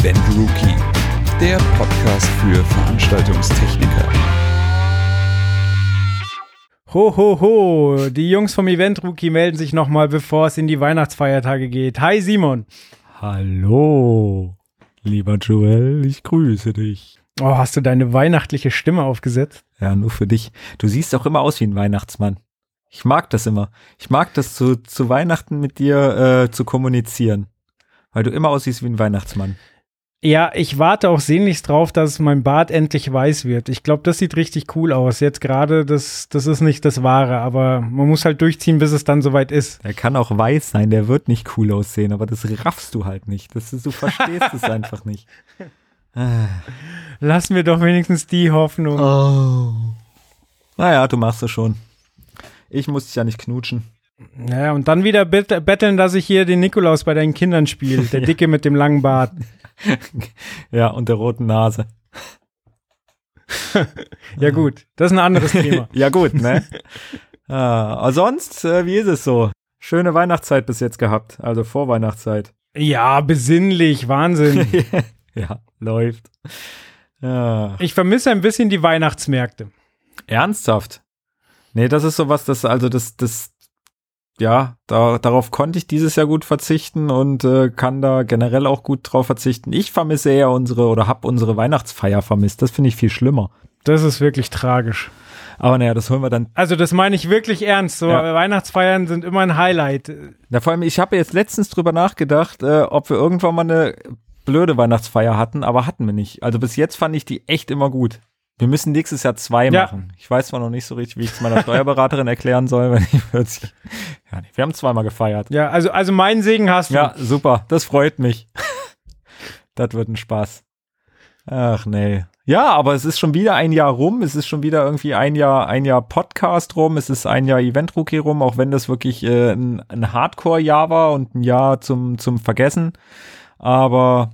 Event Rookie, der Podcast für Veranstaltungstechniker. Ho, ho, ho, die Jungs vom Event Rookie melden sich nochmal, bevor es in die Weihnachtsfeiertage geht. Hi Simon. Hallo, lieber Joel, ich grüße dich. Oh, hast du deine weihnachtliche Stimme aufgesetzt? Ja, nur für dich. Du siehst auch immer aus wie ein Weihnachtsmann. Ich mag das immer. Ich mag das zu, zu Weihnachten mit dir äh, zu kommunizieren. Weil du immer aussiehst wie ein Weihnachtsmann. Ja, ich warte auch sehnlichst drauf, dass mein Bart endlich weiß wird. Ich glaube, das sieht richtig cool aus. Jetzt gerade, das, das ist nicht das Wahre, aber man muss halt durchziehen, bis es dann soweit ist. Der kann auch weiß sein, der wird nicht cool aussehen, aber das raffst du halt nicht. Das, du verstehst es einfach nicht. Lass mir doch wenigstens die Hoffnung. Oh. Naja, du machst es schon. Ich muss dich ja nicht knutschen. Ja, und dann wieder betteln, dass ich hier den Nikolaus bei deinen Kindern spiele. Der Dicke mit dem langen Bart. ja, und der roten Nase. ja, gut. Das ist ein anderes Thema. ja, gut, ne? ah, sonst, äh, wie ist es so? Schöne Weihnachtszeit bis jetzt gehabt, also Vorweihnachtszeit. Ja, besinnlich, Wahnsinn. ja, läuft. Ja. Ich vermisse ein bisschen die Weihnachtsmärkte. Ernsthaft? Nee, das ist sowas, das, also das, das, ja, da, darauf konnte ich dieses Jahr gut verzichten und äh, kann da generell auch gut drauf verzichten. Ich vermisse eher unsere oder hab unsere Weihnachtsfeier vermisst. Das finde ich viel schlimmer. Das ist wirklich tragisch. Aber naja, das holen wir dann. Also das meine ich wirklich ernst. So ja. Weihnachtsfeiern sind immer ein Highlight. Ja, vor allem, ich habe jetzt letztens drüber nachgedacht, äh, ob wir irgendwann mal eine blöde Weihnachtsfeier hatten, aber hatten wir nicht. Also bis jetzt fand ich die echt immer gut. Wir müssen nächstes Jahr zwei ja. machen. Ich weiß zwar noch nicht so richtig, wie ich es meiner Steuerberaterin erklären soll, wenn ich plötzlich. Ja, nee, wir haben zweimal gefeiert. Ja, also, also meinen Segen hast du. Ja, super. Das freut mich. das wird ein Spaß. Ach nee. Ja, aber es ist schon wieder ein Jahr rum. Es ist schon wieder irgendwie ein Jahr, ein Jahr Podcast rum. Es ist ein Jahr Event Rookie rum, auch wenn das wirklich äh, ein, ein Hardcore-Jahr war und ein Jahr zum, zum Vergessen. Aber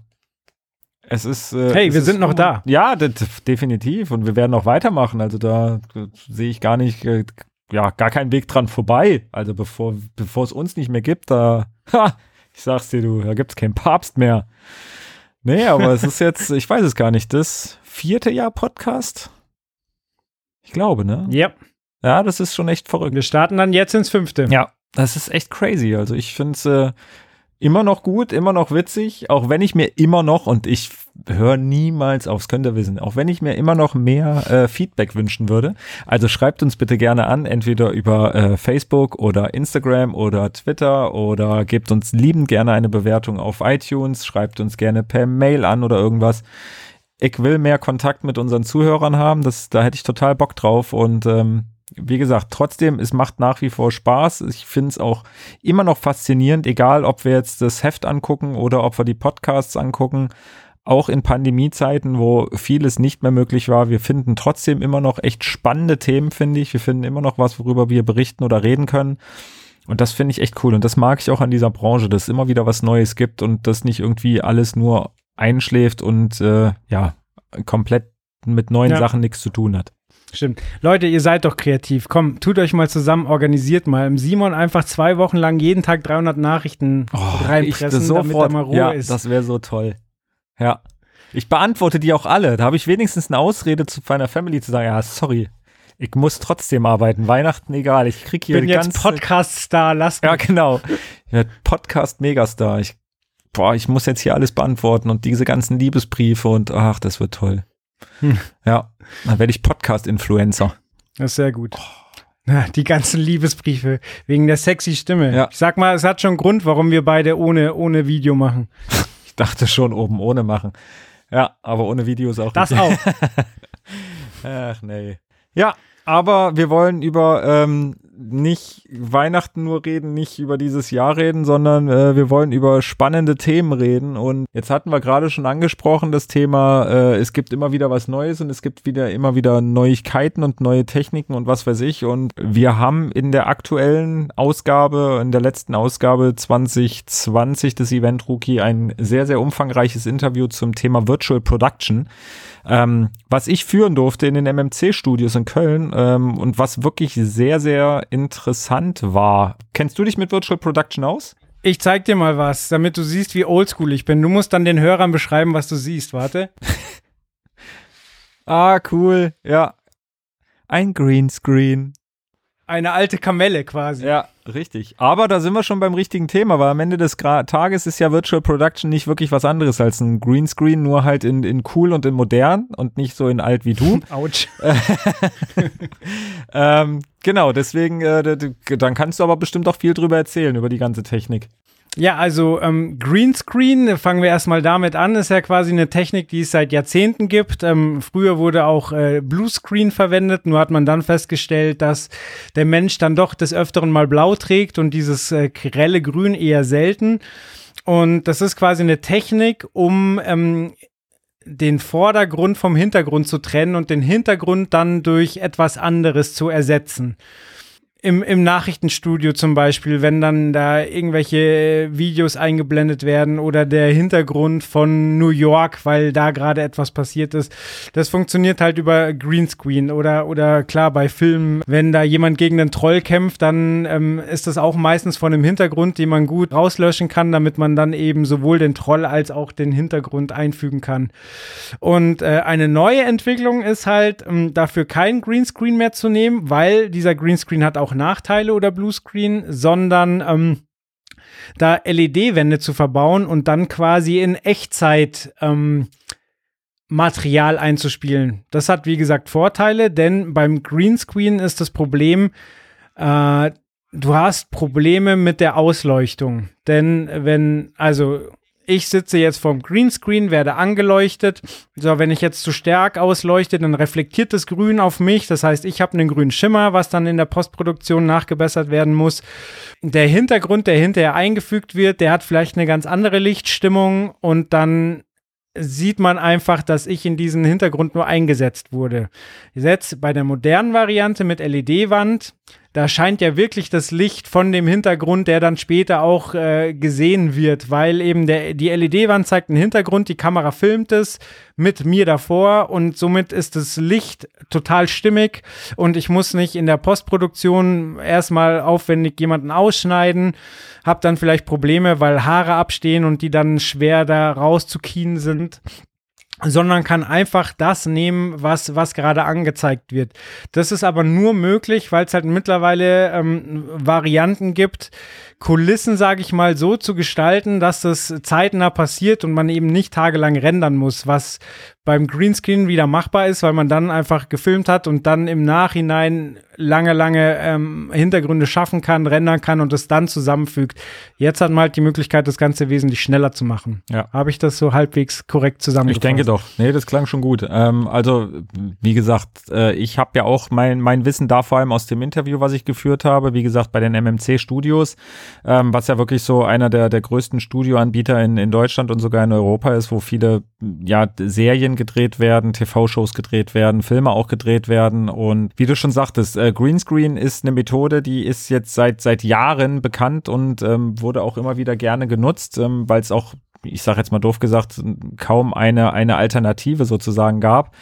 es ist. Äh, hey, wir sind noch da. Ja, definitiv. Und wir werden noch weitermachen. Also da sehe ich gar nicht, äh, ja, gar keinen Weg dran vorbei. Also bevor, bevor es uns nicht mehr gibt, da, ha, ich sag's dir, du, da gibt's keinen Papst mehr. Nee, aber es ist jetzt, ich weiß es gar nicht, das vierte Jahr Podcast? Ich glaube, ne? Ja. Ja, das ist schon echt verrückt. Wir starten dann jetzt ins fünfte. Ja, das ist echt crazy. Also ich finde es äh, immer noch gut, immer noch witzig, auch wenn ich mir immer noch, und ich höre niemals aufs könnt ihr wissen, auch wenn ich mir immer noch mehr äh, Feedback wünschen würde. Also schreibt uns bitte gerne an, entweder über äh, Facebook oder Instagram oder Twitter oder gebt uns liebend gerne eine Bewertung auf iTunes, schreibt uns gerne per Mail an oder irgendwas. Ich will mehr Kontakt mit unseren Zuhörern haben, das, da hätte ich total Bock drauf und ähm, wie gesagt, trotzdem, es macht nach wie vor Spaß. Ich finde es auch immer noch faszinierend, egal ob wir jetzt das Heft angucken oder ob wir die Podcasts angucken. Auch in Pandemiezeiten, wo vieles nicht mehr möglich war, wir finden trotzdem immer noch echt spannende Themen, finde ich. Wir finden immer noch was, worüber wir berichten oder reden können. Und das finde ich echt cool. Und das mag ich auch an dieser Branche, dass es immer wieder was Neues gibt und das nicht irgendwie alles nur einschläft und äh, ja, komplett mit neuen ja. Sachen nichts zu tun hat. Stimmt. Leute, ihr seid doch kreativ. Komm, tut euch mal zusammen, organisiert mal. Simon einfach zwei Wochen lang jeden Tag 300 Nachrichten oh, reinpressen, ich, damit er mal Ruhe ja, ist. das wäre so toll. Ja. Ich beantworte die auch alle. Da habe ich wenigstens eine Ausrede zu meiner Family zu sagen, ja, sorry. Ich muss trotzdem arbeiten. Weihnachten egal. Ich krieg hier Bin jetzt Podcast-Star, lass mich. Ja, genau. Podcast-Megastar. Ich, boah, ich muss jetzt hier alles beantworten und diese ganzen Liebesbriefe und ach, das wird toll. Hm. Ja, dann werde ich Podcast-Influencer. Das ist sehr gut. Oh. Die ganzen Liebesbriefe wegen der sexy Stimme. Ja. Ich sag mal, es hat schon einen Grund, warum wir beide ohne, ohne Video machen. ich dachte schon oben ohne machen. Ja, aber ohne Videos auch. Das nicht. auch. Ach nee. Ja, aber wir wollen über ähm, nicht Weihnachten nur reden, nicht über dieses Jahr reden, sondern äh, wir wollen über spannende Themen reden. Und jetzt hatten wir gerade schon angesprochen das Thema, äh, es gibt immer wieder was Neues und es gibt wieder immer wieder Neuigkeiten und neue Techniken und was weiß ich. Und wir haben in der aktuellen Ausgabe, in der letzten Ausgabe 2020 des Event Rookie ein sehr, sehr umfangreiches Interview zum Thema Virtual Production ähm, was ich führen durfte in den MMC-Studios in Köln ähm, und was wirklich sehr, sehr interessant war. Kennst du dich mit Virtual Production aus? Ich zeig dir mal was, damit du siehst, wie oldschool ich bin. Du musst dann den Hörern beschreiben, was du siehst. Warte. ah, cool. Ja. Ein Greenscreen. Eine alte Kamelle quasi. Ja, richtig. Aber da sind wir schon beim richtigen Thema, weil am Ende des Gra Tages ist ja Virtual Production nicht wirklich was anderes als ein Greenscreen, nur halt in, in cool und in modern und nicht so in alt wie du. Autsch. ähm, genau, deswegen, äh, dann kannst du aber bestimmt auch viel drüber erzählen, über die ganze Technik. Ja, also ähm, Greenscreen, fangen wir erstmal damit an, ist ja quasi eine Technik, die es seit Jahrzehnten gibt. Ähm, früher wurde auch äh, Bluescreen verwendet, nur hat man dann festgestellt, dass der Mensch dann doch des Öfteren mal blau trägt und dieses äh, grelle Grün eher selten. Und das ist quasi eine Technik, um ähm, den Vordergrund vom Hintergrund zu trennen und den Hintergrund dann durch etwas anderes zu ersetzen im, im Nachrichtenstudio zum Beispiel, wenn dann da irgendwelche Videos eingeblendet werden oder der Hintergrund von New York, weil da gerade etwas passiert ist. Das funktioniert halt über Greenscreen oder, oder klar bei Filmen, wenn da jemand gegen einen Troll kämpft, dann ähm, ist das auch meistens von einem Hintergrund, den man gut rauslöschen kann, damit man dann eben sowohl den Troll als auch den Hintergrund einfügen kann. Und äh, eine neue Entwicklung ist halt, ähm, dafür kein Greenscreen mehr zu nehmen, weil dieser Greenscreen hat auch Nachteile oder Bluescreen, sondern ähm, da LED-Wände zu verbauen und dann quasi in Echtzeit ähm, Material einzuspielen. Das hat, wie gesagt, Vorteile, denn beim Greenscreen ist das Problem, äh, du hast Probleme mit der Ausleuchtung. Denn wenn, also ich sitze jetzt vorm Greenscreen, werde angeleuchtet. So, wenn ich jetzt zu stark ausleuchte, dann reflektiert das Grün auf mich. Das heißt, ich habe einen grünen Schimmer, was dann in der Postproduktion nachgebessert werden muss. Der Hintergrund, der hinterher eingefügt wird, der hat vielleicht eine ganz andere Lichtstimmung und dann sieht man einfach, dass ich in diesen Hintergrund nur eingesetzt wurde. Jetzt bei der modernen Variante mit LED-Wand da scheint ja wirklich das Licht von dem Hintergrund, der dann später auch äh, gesehen wird, weil eben der, die LED-Wand zeigt einen Hintergrund, die Kamera filmt es mit mir davor und somit ist das Licht total stimmig. Und ich muss nicht in der Postproduktion erstmal aufwendig jemanden ausschneiden, habe dann vielleicht Probleme, weil Haare abstehen und die dann schwer da rauszukien sind sondern kann einfach das nehmen, was, was gerade angezeigt wird. Das ist aber nur möglich, weil es halt mittlerweile ähm, Varianten gibt, Kulissen, sage ich mal, so zu gestalten, dass das zeitnah passiert und man eben nicht tagelang rendern muss, was beim Greenscreen wieder machbar ist, weil man dann einfach gefilmt hat und dann im Nachhinein lange, lange ähm, Hintergründe schaffen kann, rendern kann und es dann zusammenfügt. Jetzt hat man halt die Möglichkeit, das Ganze wesentlich schneller zu machen. Ja. Habe ich das so halbwegs korrekt zusammengefasst? Ich denke doch. Nee, das klang schon gut. Ähm, also, wie gesagt, äh, ich habe ja auch mein, mein Wissen da vor allem aus dem Interview, was ich geführt habe, wie gesagt, bei den MMC Studios, ähm, was ja wirklich so einer der, der größten Studioanbieter in, in Deutschland und sogar in Europa ist, wo viele ja, Serien gedreht werden, TV-Shows gedreht werden, Filme auch gedreht werden. Und wie du schon sagtest, äh, Greenscreen ist eine Methode, die ist jetzt seit, seit Jahren bekannt und ähm, wurde auch immer wieder gerne genutzt, ähm, weil es auch ich sage jetzt mal doof gesagt, kaum eine, eine Alternative sozusagen gab.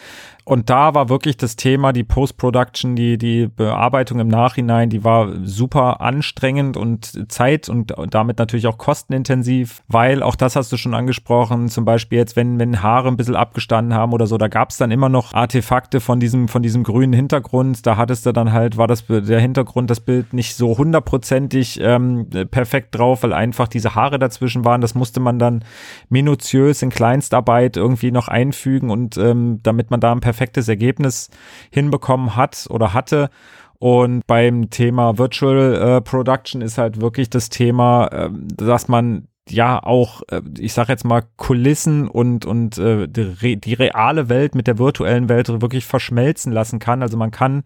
Und da war wirklich das Thema, die Post-Production, die, die Bearbeitung im Nachhinein, die war super anstrengend und Zeit und damit natürlich auch kostenintensiv, weil auch das hast du schon angesprochen, zum Beispiel jetzt, wenn, wenn Haare ein bisschen abgestanden haben oder so, da gab es dann immer noch Artefakte von diesem, von diesem grünen Hintergrund. Da hattest du dann halt, war das der Hintergrund, das Bild nicht so hundertprozentig ähm, perfekt drauf, weil einfach diese Haare dazwischen waren. Das musste man dann minutiös in Kleinstarbeit irgendwie noch einfügen und ähm, damit man da ein perfektes Ergebnis hinbekommen hat oder hatte. Und beim Thema Virtual äh, Production ist halt wirklich das Thema, äh, dass man ja auch, äh, ich sage jetzt mal, Kulissen und, und äh, die, die, reale Welt mit der virtuellen Welt wirklich verschmelzen lassen kann. Also man kann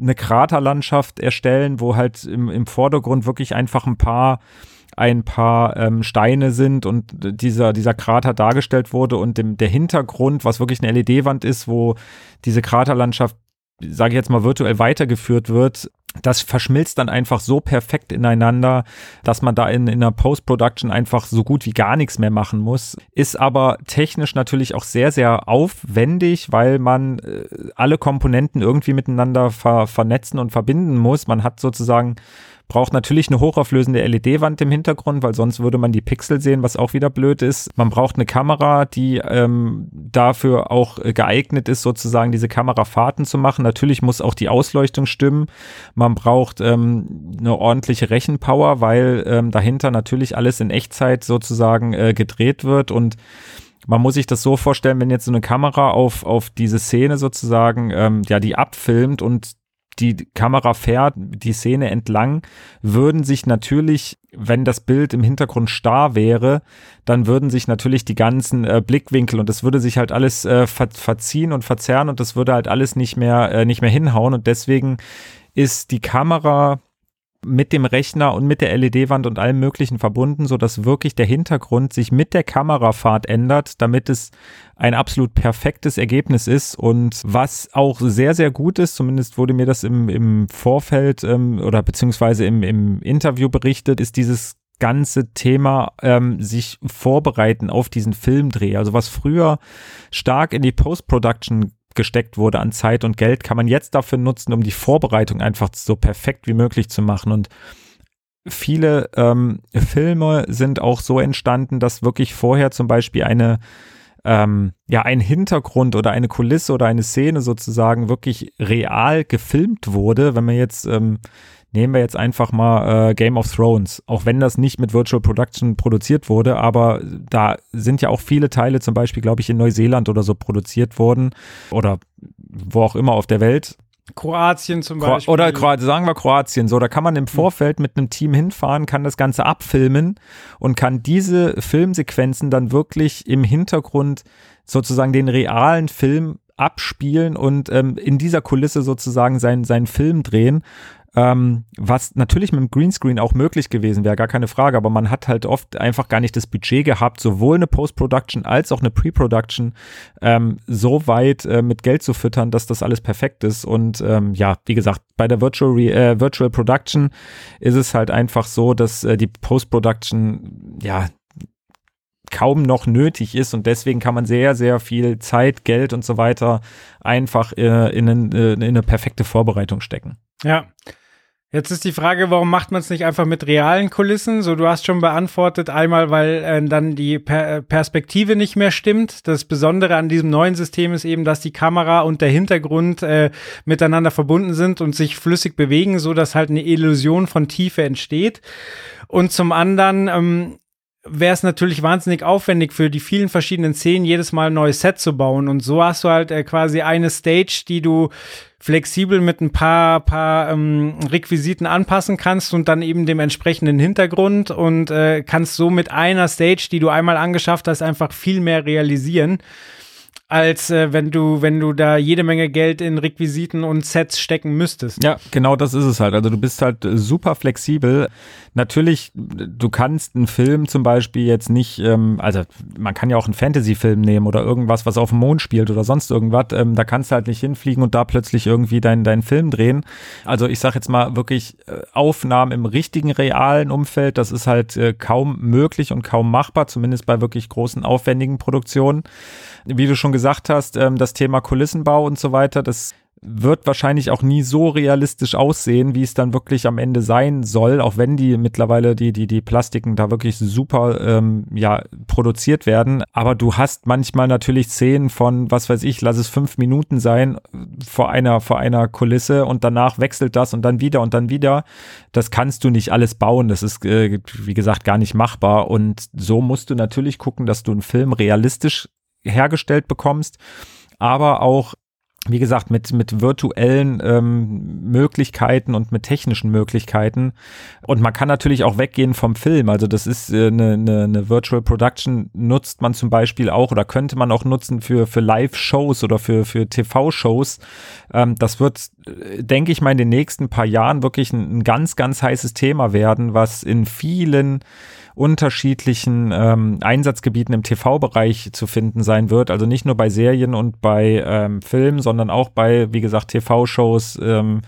eine Kraterlandschaft erstellen, wo halt im, im Vordergrund wirklich einfach ein paar ein paar ähm, Steine sind und dieser, dieser Krater dargestellt wurde und dem, der Hintergrund, was wirklich eine LED-Wand ist, wo diese Kraterlandschaft, sage ich jetzt mal, virtuell weitergeführt wird, das verschmilzt dann einfach so perfekt ineinander, dass man da in, in einer Post-Production einfach so gut wie gar nichts mehr machen muss. Ist aber technisch natürlich auch sehr, sehr aufwendig, weil man äh, alle Komponenten irgendwie miteinander ver vernetzen und verbinden muss. Man hat sozusagen braucht natürlich eine hochauflösende LED-Wand im Hintergrund, weil sonst würde man die Pixel sehen, was auch wieder blöd ist. Man braucht eine Kamera, die ähm, dafür auch geeignet ist, sozusagen diese Kamerafahrten zu machen. Natürlich muss auch die Ausleuchtung stimmen. Man braucht ähm, eine ordentliche Rechenpower, weil ähm, dahinter natürlich alles in Echtzeit sozusagen äh, gedreht wird und man muss sich das so vorstellen, wenn jetzt so eine Kamera auf, auf diese Szene sozusagen, ähm, ja, die abfilmt und die Kamera fährt die Szene entlang, würden sich natürlich, wenn das Bild im Hintergrund starr wäre, dann würden sich natürlich die ganzen äh, Blickwinkel und das würde sich halt alles äh, ver verziehen und verzerren und das würde halt alles nicht mehr, äh, nicht mehr hinhauen und deswegen ist die Kamera mit dem Rechner und mit der LED-Wand und allem Möglichen verbunden, so dass wirklich der Hintergrund sich mit der Kamerafahrt ändert, damit es ein absolut perfektes Ergebnis ist. Und was auch sehr, sehr gut ist, zumindest wurde mir das im, im Vorfeld ähm, oder beziehungsweise im, im Interview berichtet, ist dieses ganze Thema ähm, sich vorbereiten auf diesen Filmdreh. Also was früher stark in die Post-Production gesteckt wurde an Zeit und Geld, kann man jetzt dafür nutzen, um die Vorbereitung einfach so perfekt wie möglich zu machen. Und viele ähm, Filme sind auch so entstanden, dass wirklich vorher zum Beispiel eine ähm, ja ein Hintergrund oder eine Kulisse oder eine Szene sozusagen wirklich real gefilmt wurde. Wenn man jetzt ähm, nehmen wir jetzt einfach mal äh, Game of Thrones, auch wenn das nicht mit Virtual Production produziert wurde, aber da sind ja auch viele Teile zum Beispiel, glaube ich, in Neuseeland oder so produziert worden oder wo auch immer auf der Welt. Kroatien zum Beispiel. Oder Kroatien, sagen wir Kroatien. So, da kann man im Vorfeld mit einem Team hinfahren, kann das Ganze abfilmen und kann diese Filmsequenzen dann wirklich im Hintergrund sozusagen den realen Film abspielen und ähm, in dieser Kulisse sozusagen seinen, seinen Film drehen ähm, was natürlich mit dem Greenscreen auch möglich gewesen wäre, gar keine Frage, aber man hat halt oft einfach gar nicht das Budget gehabt, sowohl eine Post-Production als auch eine Pre-Production ähm, so weit äh, mit Geld zu füttern, dass das alles perfekt ist. Und ähm, ja, wie gesagt, bei der Virtual, Re äh, Virtual Production ist es halt einfach so, dass äh, die Post-Production, ja, kaum noch nötig ist und deswegen kann man sehr, sehr viel Zeit, Geld und so weiter einfach äh, in, in, äh, in eine perfekte Vorbereitung stecken. Ja, Jetzt ist die Frage, warum macht man es nicht einfach mit realen Kulissen? So, du hast schon beantwortet, einmal, weil äh, dann die per Perspektive nicht mehr stimmt. Das Besondere an diesem neuen System ist eben, dass die Kamera und der Hintergrund äh, miteinander verbunden sind und sich flüssig bewegen, so dass halt eine Illusion von Tiefe entsteht. Und zum anderen ähm, wäre es natürlich wahnsinnig aufwendig für die vielen verschiedenen Szenen jedes Mal ein neues Set zu bauen. Und so hast du halt äh, quasi eine Stage, die du flexibel mit ein paar, paar ähm, Requisiten anpassen kannst und dann eben dem entsprechenden Hintergrund und äh, kannst so mit einer Stage, die du einmal angeschafft hast, einfach viel mehr realisieren als äh, wenn du, wenn du da jede Menge Geld in Requisiten und Sets stecken müsstest. Ja, genau das ist es halt. Also du bist halt super flexibel. Natürlich, du kannst einen Film zum Beispiel jetzt nicht, ähm, also man kann ja auch einen Fantasy-Film nehmen oder irgendwas, was auf dem Mond spielt oder sonst irgendwas. Ähm, da kannst du halt nicht hinfliegen und da plötzlich irgendwie deinen deinen Film drehen. Also ich sag jetzt mal wirklich äh, Aufnahmen im richtigen realen Umfeld, das ist halt äh, kaum möglich und kaum machbar, zumindest bei wirklich großen aufwendigen Produktionen wie du schon gesagt hast, ähm, das Thema Kulissenbau und so weiter, das wird wahrscheinlich auch nie so realistisch aussehen, wie es dann wirklich am Ende sein soll, auch wenn die mittlerweile die die die Plastiken da wirklich super ähm, ja produziert werden. Aber du hast manchmal natürlich Szenen von was weiß ich, lass es fünf Minuten sein vor einer vor einer Kulisse und danach wechselt das und dann wieder und dann wieder. Das kannst du nicht alles bauen. Das ist äh, wie gesagt gar nicht machbar und so musst du natürlich gucken, dass du einen Film realistisch hergestellt bekommst, aber auch wie gesagt, mit, mit virtuellen ähm, Möglichkeiten und mit technischen Möglichkeiten. Und man kann natürlich auch weggehen vom Film. Also das ist eine, äh, ne, ne, ne Virtual Production nutzt man zum Beispiel auch oder könnte man auch nutzen für, für Live-Shows oder für, für TV-Shows. Ähm, das wird, denke ich mal, in den nächsten paar Jahren wirklich ein, ein ganz, ganz heißes Thema werden, was in vielen unterschiedlichen ähm, Einsatzgebieten im TV-Bereich zu finden sein wird. Also nicht nur bei Serien und bei ähm, Filmen, sondern auch bei, wie gesagt, TV-Shows. Ähm,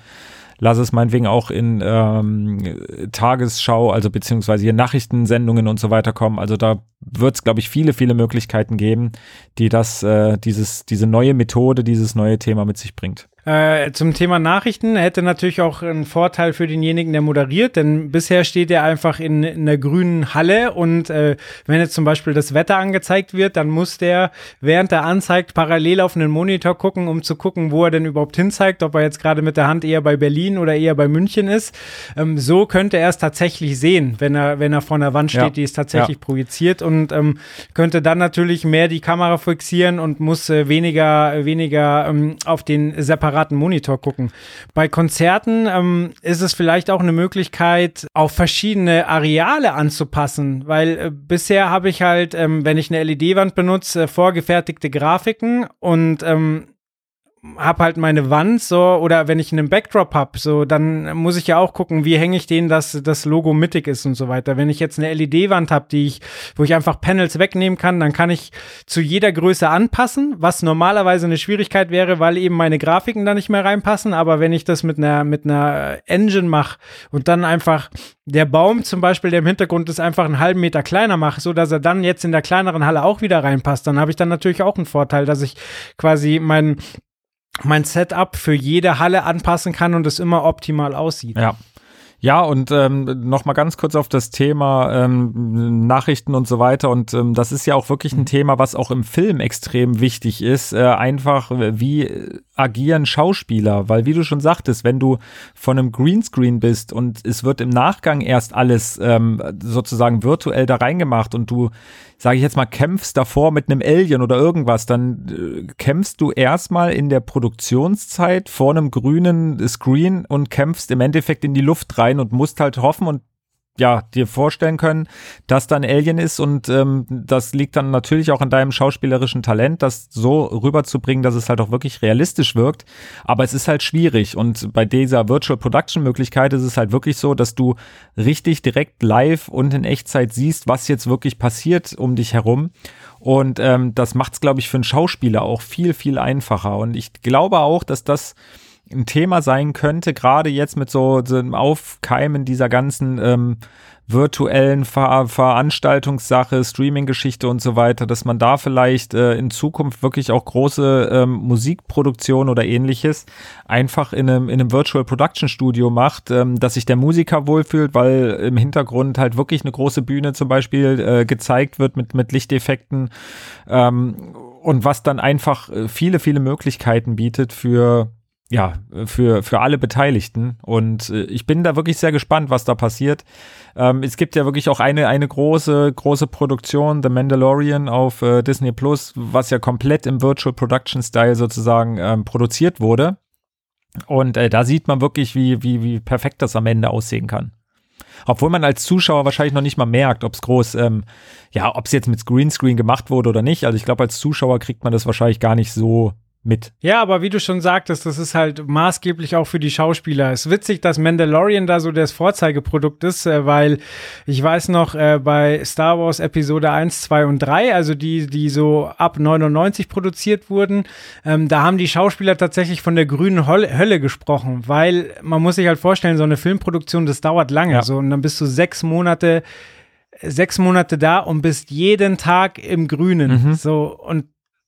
lass es meinetwegen auch in ähm, Tagesschau, also beziehungsweise hier Nachrichtensendungen und so weiter kommen. Also da wird es, glaube ich, viele, viele Möglichkeiten geben, die das, äh, dieses, diese neue Methode, dieses neue Thema mit sich bringt. Äh, zum Thema Nachrichten hätte natürlich auch einen Vorteil für denjenigen, der moderiert, denn bisher steht er einfach in, in einer grünen Halle und äh, wenn jetzt zum Beispiel das Wetter angezeigt wird, dann muss der, während er anzeigt, parallel auf einen Monitor gucken, um zu gucken, wo er denn überhaupt hinzeigt, ob er jetzt gerade mit der Hand eher bei Berlin oder eher bei München ist. Ähm, so könnte er es tatsächlich sehen, wenn er, wenn er vor einer Wand steht, ja. die ist tatsächlich ja. projiziert und ähm, könnte dann natürlich mehr die Kamera fixieren und muss äh, weniger, weniger ähm, auf den separaten separaten Monitor gucken. Bei Konzerten ähm, ist es vielleicht auch eine Möglichkeit, auf verschiedene Areale anzupassen, weil äh, bisher habe ich halt, ähm, wenn ich eine LED-Wand benutze, äh, vorgefertigte Grafiken und ähm, habe halt meine Wand so oder wenn ich einen Backdrop habe, so dann muss ich ja auch gucken, wie hänge ich den, dass das Logo mittig ist und so weiter. Wenn ich jetzt eine LED-Wand habe, die ich, wo ich einfach Panels wegnehmen kann, dann kann ich zu jeder Größe anpassen, was normalerweise eine Schwierigkeit wäre, weil eben meine Grafiken da nicht mehr reinpassen. Aber wenn ich das mit einer mit einer Engine mache und dann einfach der Baum zum Beispiel, der im Hintergrund ist, einfach einen halben Meter kleiner mache, so dass er dann jetzt in der kleineren Halle auch wieder reinpasst, dann habe ich dann natürlich auch einen Vorteil, dass ich quasi meinen mein Setup für jede Halle anpassen kann und es immer optimal aussieht. Ja. Ja, und ähm, noch mal ganz kurz auf das Thema ähm, Nachrichten und so weiter. Und ähm, das ist ja auch wirklich ein mhm. Thema, was auch im Film extrem wichtig ist. Äh, einfach, wie agieren Schauspieler? Weil, wie du schon sagtest, wenn du von einem Greenscreen bist und es wird im Nachgang erst alles ähm, sozusagen virtuell da reingemacht und du sage ich jetzt mal, kämpfst davor mit einem Alien oder irgendwas, dann äh, kämpfst du erstmal in der Produktionszeit vor einem grünen Screen und kämpfst im Endeffekt in die Luft rein und musst halt hoffen und ja, dir vorstellen können, dass da ein Alien ist und ähm, das liegt dann natürlich auch an deinem schauspielerischen Talent, das so rüberzubringen, dass es halt auch wirklich realistisch wirkt. Aber es ist halt schwierig und bei dieser Virtual Production Möglichkeit ist es halt wirklich so, dass du richtig direkt live und in Echtzeit siehst, was jetzt wirklich passiert um dich herum. Und ähm, das macht es, glaube ich, für einen Schauspieler auch viel, viel einfacher. Und ich glaube auch, dass das ein Thema sein könnte, gerade jetzt mit so, so einem Aufkeimen dieser ganzen ähm, virtuellen Ver Veranstaltungssache, Streaming-Geschichte und so weiter, dass man da vielleicht äh, in Zukunft wirklich auch große ähm, Musikproduktion oder ähnliches einfach in einem, in einem Virtual Production Studio macht, ähm, dass sich der Musiker wohlfühlt, weil im Hintergrund halt wirklich eine große Bühne zum Beispiel äh, gezeigt wird mit, mit Lichteffekten ähm, und was dann einfach äh, viele, viele Möglichkeiten bietet für ja, für, für alle Beteiligten. Und äh, ich bin da wirklich sehr gespannt, was da passiert. Ähm, es gibt ja wirklich auch eine, eine große, große Produktion, The Mandalorian auf äh, Disney Plus, was ja komplett im Virtual Production Style sozusagen ähm, produziert wurde. Und äh, da sieht man wirklich, wie, wie, wie perfekt das am Ende aussehen kann. Obwohl man als Zuschauer wahrscheinlich noch nicht mal merkt, ob es groß, ähm, ja, ob es jetzt mit Greenscreen gemacht wurde oder nicht. Also ich glaube, als Zuschauer kriegt man das wahrscheinlich gar nicht so mit. Ja, aber wie du schon sagtest, das ist halt maßgeblich auch für die Schauspieler. Es ist witzig, dass Mandalorian da so das Vorzeigeprodukt ist, äh, weil ich weiß noch, äh, bei Star Wars Episode 1, 2 und 3, also die, die so ab 99 produziert wurden, ähm, da haben die Schauspieler tatsächlich von der grünen Hölle, Hölle gesprochen, weil man muss sich halt vorstellen, so eine Filmproduktion, das dauert lange. Ja. So, und dann bist du sechs Monate sechs Monate da und bist jeden Tag im Grünen. Mhm. So, und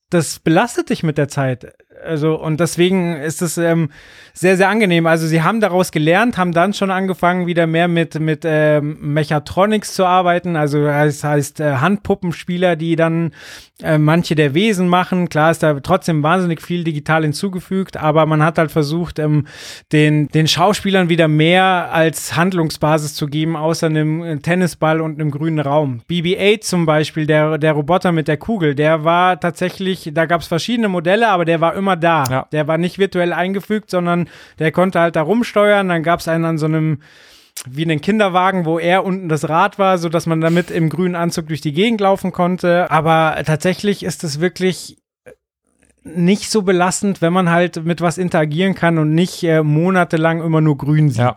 das belastet dich mit der Zeit. Also, und deswegen ist es ähm, sehr, sehr angenehm. Also, sie haben daraus gelernt, haben dann schon angefangen, wieder mehr mit, mit ähm, Mechatronics zu arbeiten. Also, das heißt, äh, Handpuppenspieler, die dann äh, manche der Wesen machen. Klar ist da trotzdem wahnsinnig viel digital hinzugefügt, aber man hat halt versucht, ähm, den, den Schauspielern wieder mehr als Handlungsbasis zu geben, außer einem äh, Tennisball und einem grünen Raum. BB-8 zum Beispiel, der, der Roboter mit der Kugel, der war tatsächlich, da gab es verschiedene Modelle, aber der war immer da. Ja. Der war nicht virtuell eingefügt, sondern der konnte halt da rumsteuern. Dann gab es einen an so einem wie einen Kinderwagen, wo er unten das Rad war, so dass man damit im grünen Anzug durch die Gegend laufen konnte. Aber tatsächlich ist es wirklich nicht so belastend, wenn man halt mit was interagieren kann und nicht äh, monatelang immer nur grün sieht. Ja.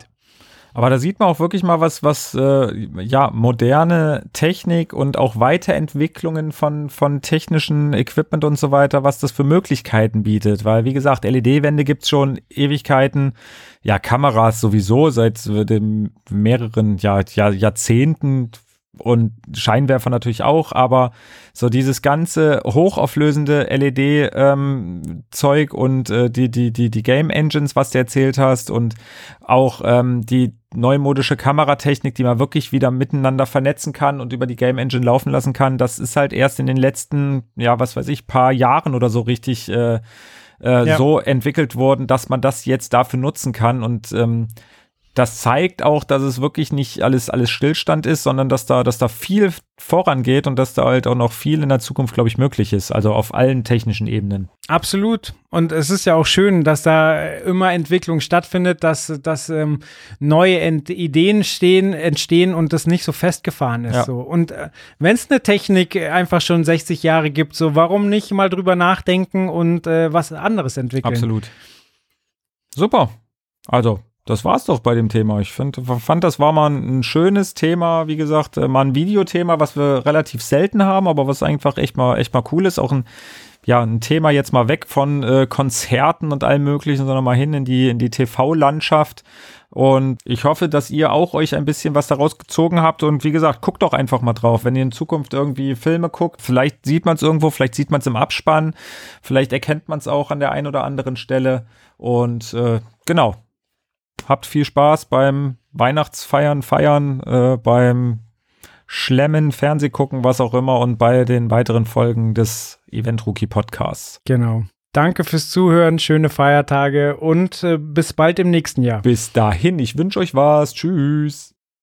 Aber da sieht man auch wirklich mal was, was äh, ja moderne Technik und auch Weiterentwicklungen von von technischen Equipment und so weiter, was das für Möglichkeiten bietet. Weil wie gesagt, LED-Wände gibt's schon Ewigkeiten, ja Kameras sowieso seit dem mehreren Jahr, Jahr, Jahrzehnten und Scheinwerfer natürlich auch, aber so dieses ganze hochauflösende LED-Zeug ähm, und äh, die, die, die, die Game Engines, was du erzählt hast und auch ähm, die neumodische Kameratechnik, die man wirklich wieder miteinander vernetzen kann und über die Game Engine laufen lassen kann, das ist halt erst in den letzten, ja, was weiß ich, paar Jahren oder so richtig äh, äh, ja. so entwickelt worden, dass man das jetzt dafür nutzen kann und ähm, das zeigt auch, dass es wirklich nicht alles, alles Stillstand ist, sondern dass da, dass da viel vorangeht und dass da halt auch noch viel in der Zukunft, glaube ich, möglich ist. Also auf allen technischen Ebenen. Absolut. Und es ist ja auch schön, dass da immer Entwicklung stattfindet, dass, dass ähm, neue Ent Ideen stehen, entstehen und das nicht so festgefahren ist. Ja. So. Und äh, wenn es eine Technik einfach schon 60 Jahre gibt, so warum nicht mal drüber nachdenken und äh, was anderes entwickeln? Absolut. Super. Also das war's doch bei dem Thema. Ich find, fand, das war mal ein, schönes Thema, wie gesagt, äh, mal ein Videothema, was wir relativ selten haben, aber was einfach echt mal, echt mal cool ist. Auch ein, ja, ein Thema jetzt mal weg von äh, Konzerten und allem möglichen, sondern mal hin in die, in die TV-Landschaft. Und ich hoffe, dass ihr auch euch ein bisschen was daraus gezogen habt. Und wie gesagt, guckt doch einfach mal drauf. Wenn ihr in Zukunft irgendwie Filme guckt, vielleicht sieht man es irgendwo, vielleicht sieht man es im Abspann, vielleicht erkennt man es auch an der einen oder anderen Stelle. Und äh, genau, habt viel Spaß beim Weihnachtsfeiern, Feiern, äh, beim Schlemmen, Fernsehgucken, was auch immer und bei den weiteren Folgen des Event Rookie Podcasts. Genau. Danke fürs Zuhören, schöne Feiertage und äh, bis bald im nächsten Jahr. Bis dahin, ich wünsche euch was. Tschüss.